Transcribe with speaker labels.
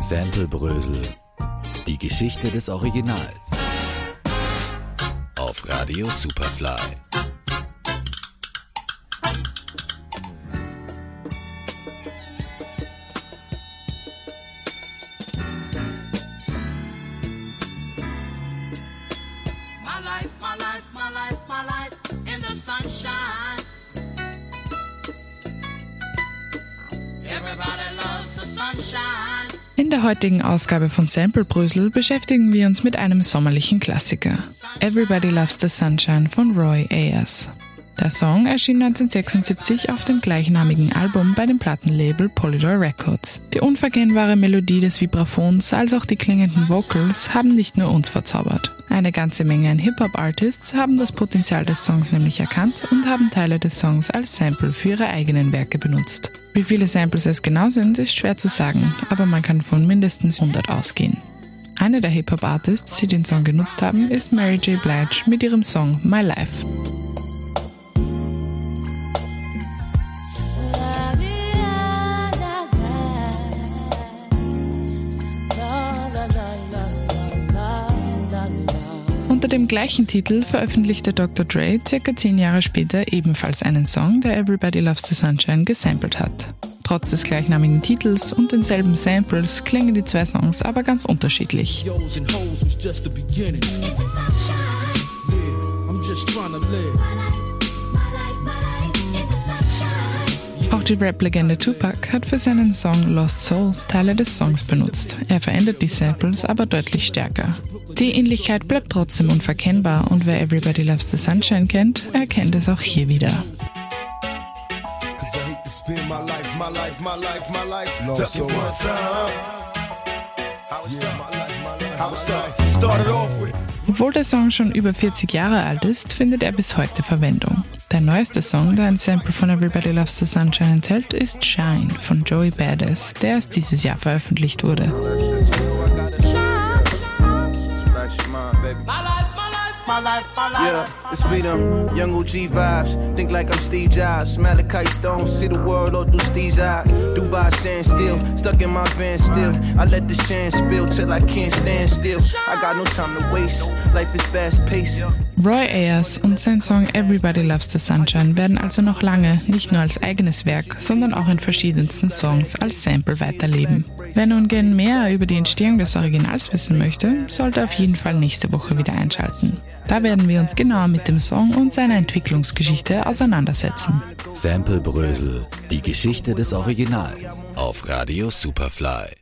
Speaker 1: Sample Brösel. Die Geschichte des Originals. Auf Radio Superfly.
Speaker 2: Life in the sunshine.
Speaker 3: In der heutigen Ausgabe von Sample Brösel beschäftigen wir uns mit einem sommerlichen Klassiker. Everybody Loves the Sunshine von Roy Ayers. Der Song erschien 1976 auf dem gleichnamigen Album bei dem Plattenlabel Polydor Records. Die unverkennbare Melodie des Vibraphons als auch die klingenden Vocals haben nicht nur uns verzaubert. Eine ganze Menge an Hip-Hop-Artists haben das Potenzial des Songs nämlich erkannt und haben Teile des Songs als Sample für ihre eigenen Werke benutzt. Wie viele Samples es genau sind, ist schwer zu sagen, aber man kann von mindestens 100 ausgehen. Eine der Hip-Hop-Artists, die den Song genutzt haben, ist Mary J. Blige mit ihrem Song My Life. Unter dem gleichen Titel veröffentlichte Dr. Dre circa zehn Jahre später ebenfalls einen Song, der Everybody Loves the Sunshine gesampelt hat. Trotz des gleichnamigen Titels und denselben Samples klingen die zwei Songs aber ganz unterschiedlich.
Speaker 4: Yo's
Speaker 3: die Rap-Legende Tupac hat für seinen Song Lost Souls Teile des Songs benutzt. Er verändert die Samples aber deutlich stärker. Die Ähnlichkeit bleibt trotzdem unverkennbar und wer Everybody Loves the Sunshine kennt, erkennt es auch hier wieder. Obwohl der Song schon über 40 Jahre alt ist, findet er bis heute Verwendung. Der neueste Song, der ein Sample von Everybody Loves the Sunshine enthält, ist Shine von Joey Badass, der erst dieses Jahr veröffentlicht wurde.
Speaker 2: Life, my life, my life, my life.
Speaker 5: Yeah, it's me them young OG vibes. Think like I'm Steve Jobs. Malachi Stone, see the world all through Steve's eyes. Dubai stand still, stuck in my van still. I let the shine spill till I can't stand still. I got no time to waste. Life is fast paced.
Speaker 3: Roy Ayers und sein Song Everybody Loves the Sunshine werden also noch lange nicht nur als eigenes Werk, sondern auch in verschiedensten Songs als Sample weiterleben. Wer nun gern mehr über die Entstehung des Originals wissen möchte, sollte auf jeden Fall nächste Woche wieder einschalten. Da werden wir uns genauer mit dem Song und seiner Entwicklungsgeschichte auseinandersetzen.
Speaker 1: Sample Brösel. Die Geschichte des Originals. Auf Radio Superfly.